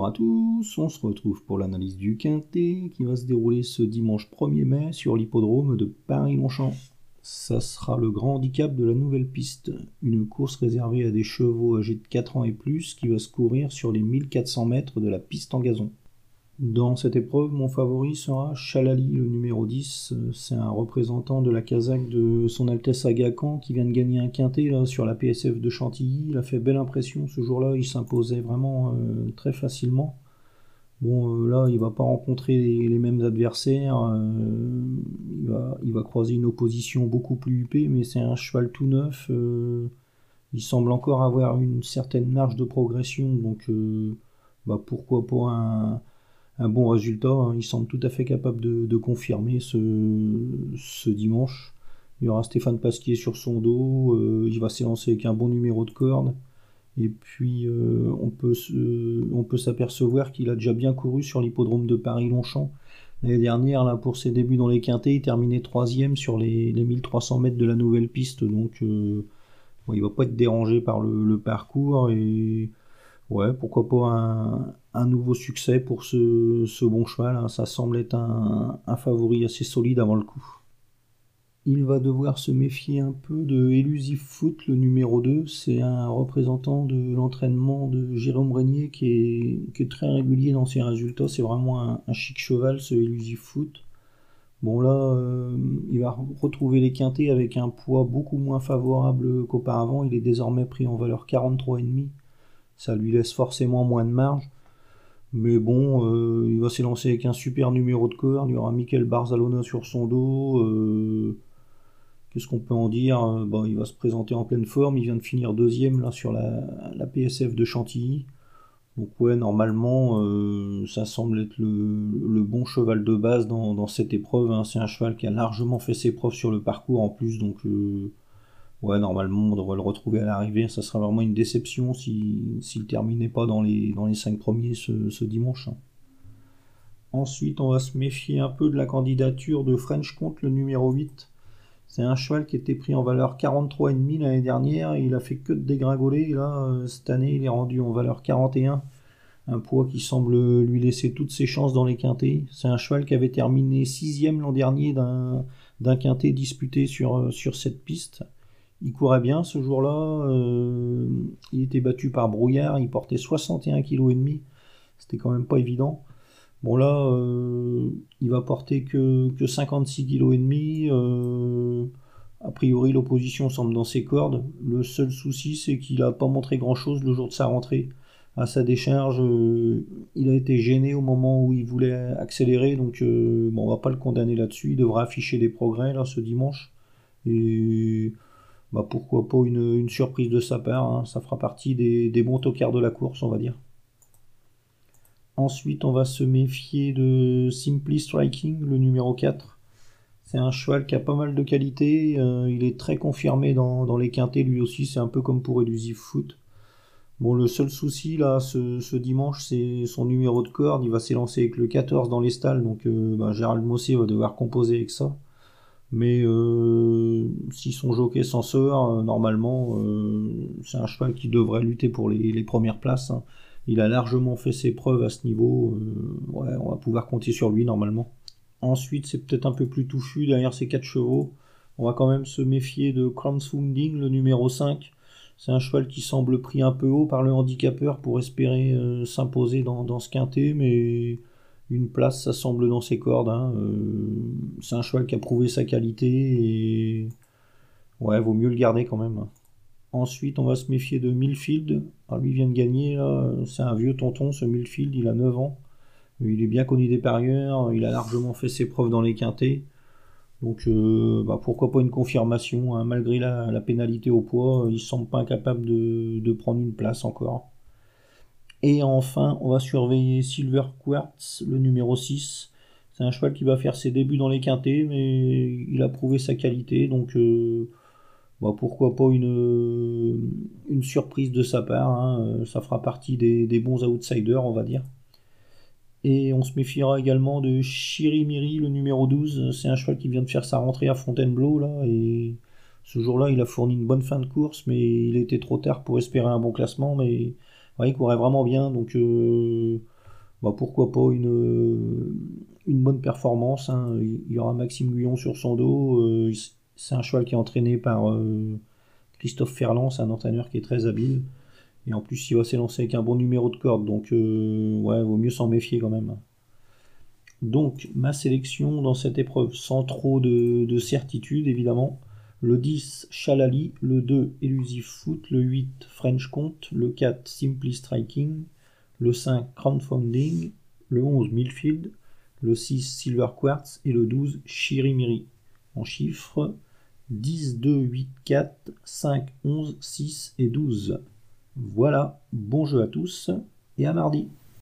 Bonjour à tous, on se retrouve pour l'analyse du Quintet qui va se dérouler ce dimanche 1er mai sur l'hippodrome de Paris-Longchamp. Ça sera le grand handicap de la nouvelle piste, une course réservée à des chevaux âgés de 4 ans et plus qui va se courir sur les 1400 mètres de la piste en gazon. Dans cette épreuve, mon favori sera Chalali, le numéro 10. C'est un représentant de la Kazakh de son Altesse Agacan qui vient de gagner un quintet là, sur la PSF de Chantilly. Il a fait belle impression ce jour-là, il s'imposait vraiment euh, très facilement. Bon, euh, là, il va pas rencontrer les, mêmes adversaires. Euh, il, va, il, va, croiser une opposition beaucoup plus huppée, mais c'est un cheval tout neuf. il semble encore avoir une certaine marge de progression, donc bah, pourquoi pas un un bon résultat. Hein. Il semble tout à fait capable de, confirmer ce, dimanche. Il y aura Stéphane Pasquier sur son dos. Euh, il va s'élancer avec un bon numéro de corde. Et puis euh, on peut, s'apercevoir qu'il a déjà bien couru sur l'hippodrome de Paris-Longchamp. L'année dernière, là, pour ses débuts dans les quintés, il terminait troisième sur les, 1300 mètres de la nouvelle piste. Donc euh, il va pas être dérangé par le, parcours. Ouais, pourquoi pas un, nouveau succès pour ce, bon cheval. Hein. Ça semble être un, favori assez solide avant le coup. Il va devoir se méfier un peu de Elusive Foot, le numéro 2. C'est un représentant de l'entraînement de Jérôme Régnier qui est, très régulier dans ses résultats. C'est vraiment un, chic cheval, ce Elusive Foot. Bon là, euh, il va retrouver les quintés avec un poids beaucoup moins favorable qu'auparavant. Il est désormais pris en valeur 43,5. Ça lui laisse forcément moins de marge. Mais bon, euh, il va s'élancer avec un super numéro de corps. Il y aura Michael Barzalona sur son dos. Euh, qu'est-ce qu'on peut en dire? Euh, bon, Il va se présenter en pleine forme. Il vient de finir deuxième là, sur la, PSF de Chantilly. Donc ouais, normalement, ça semble être le, bon cheval de base dans, cette épreuve. Hein. C'est un cheval qui a largement fait ses preuves sur le parcours en plus. Donc Ouais, normalement, on devrait le retrouver à l'arrivée. Ça sera vraiment une déception s'il ne terminait pas dans les, dans les 5 premiers ce, dimanche. Ensuite, on va se méfier un peu de la candidature de French Comte, le numéro 8. C'est un cheval qui était pris en valeur 43,5 l'année dernière. Il a fait que de dégringoler. là, euh, cette année, il est rendu en valeur 41. Un poids qui semble lui laisser toutes ses chances dans les quintés. C'est un cheval qui avait terminé sixième l'an dernier d'un quintet disputé euh, sur cette piste. Il courait bien ce jour-là. Euh, il était battu par Brouillard. Il portait 61 kg et demi. C'était quand même pas évident. Bon là, euh, il va porter que, que 56 kg et demi. Euh, a priori, l'opposition semble dans ses cordes. Le seul souci, c'est qu'il n'a pas montré grand-chose le jour de sa rentrée. À sa décharge, il a été gêné au moment où il voulait accélérer. Donc, bon, on va pas le condamner là-dessus. Il devra afficher des progrès là ce dimanche. Et bah, pourquoi pas une, surprise de sa part. Hein. Ça fera partie des, bons tocards de la course, on va dire. Ensuite, on va se méfier de Simply Striking, le numéro 4. C'est un cheval qui a pas mal de qualité. Euh, il est très confirmé dans, les quintés, lui aussi. C'est un peu comme pour Elusive Foot. Bon, le seul souci, là, ce, dimanche, c'est son numéro de corde. Il va s'élancer avec le 14 dans les stalles. Donc, euh, bah, Gérald Mossé va devoir composer avec ça. Mais euh, si son jockey s'en sort, euh, normalement, euh, c'est un cheval qui devrait lutter pour les, premières places. Hein. Il a largement fait ses preuves à ce niveau. ouais, on va pouvoir compter sur lui normalement. Ensuite, c'est peut-être un peu plus touffu derrière ces quatre chevaux. On va quand même se méfier de Crownsfunding, le numéro 5. C'est un cheval qui semble pris un peu haut par le handicapeur pour espérer s'imposer dans, dans, ce quintet, mais une place, ça semble dans ses cordes. Hein. Euh, c'est un cheval qui a prouvé sa qualité et ouais, vaut mieux le garder quand même. Ensuite, on va se méfier de Milfield. Alors, lui vient de gagner, c'est un vieux tonton, ce Milfield, il a 9 ans. Il est bien connu des parieurs, il a largement fait ses preuves dans les quintés. Donc euh, bah, pourquoi pas une confirmation, hein. malgré la, pénalité au poids, il semble pas incapable de prendre une place encore. Et enfin, on va surveiller Silver Quartz, le numéro 6. C'est un cheval qui va faire ses débuts dans les quintés, mais il a prouvé sa qualité, donc euh, bah, pourquoi pas une, surprise de sa part. Hein. Ça fera partie des, bons outsiders, on va dire. Et on se méfiera également de Chirimiri, le numéro 12. C'est un cheval qui vient de faire sa rentrée à Fontainebleau, là, et ce jour-là, il a fourni une bonne fin de course, mais il était trop tard pour espérer un bon classement, mais il courait vraiment bien, donc euh, bah, pourquoi pas une, une bonne performance. Hein. Il y aura Maxime Guyon sur son dos. Euh, c'est un cheval qui est entraîné par euh, Christophe Ferland, c'est un entraîneur qui est très habile. Et en plus, il va s'élancer avec un bon numéro de corde, donc euh, ouais, vaut mieux s'en méfier quand même. Donc, ma sélection dans cette épreuve, sans trop de, certitude évidemment. Le 10, Chalali, le 2, Elusive Foot, le 8, French Comte, le 4, Simply Striking, le 5, Crowdfunding, le 11, Millfield, le 6, Silver Quartz. Et le 12, Chirimiri. En chiffres, 10, 2, 8, 4, 5, 11, 6 et 12. Voilà, bon jeu à tous et à mardi.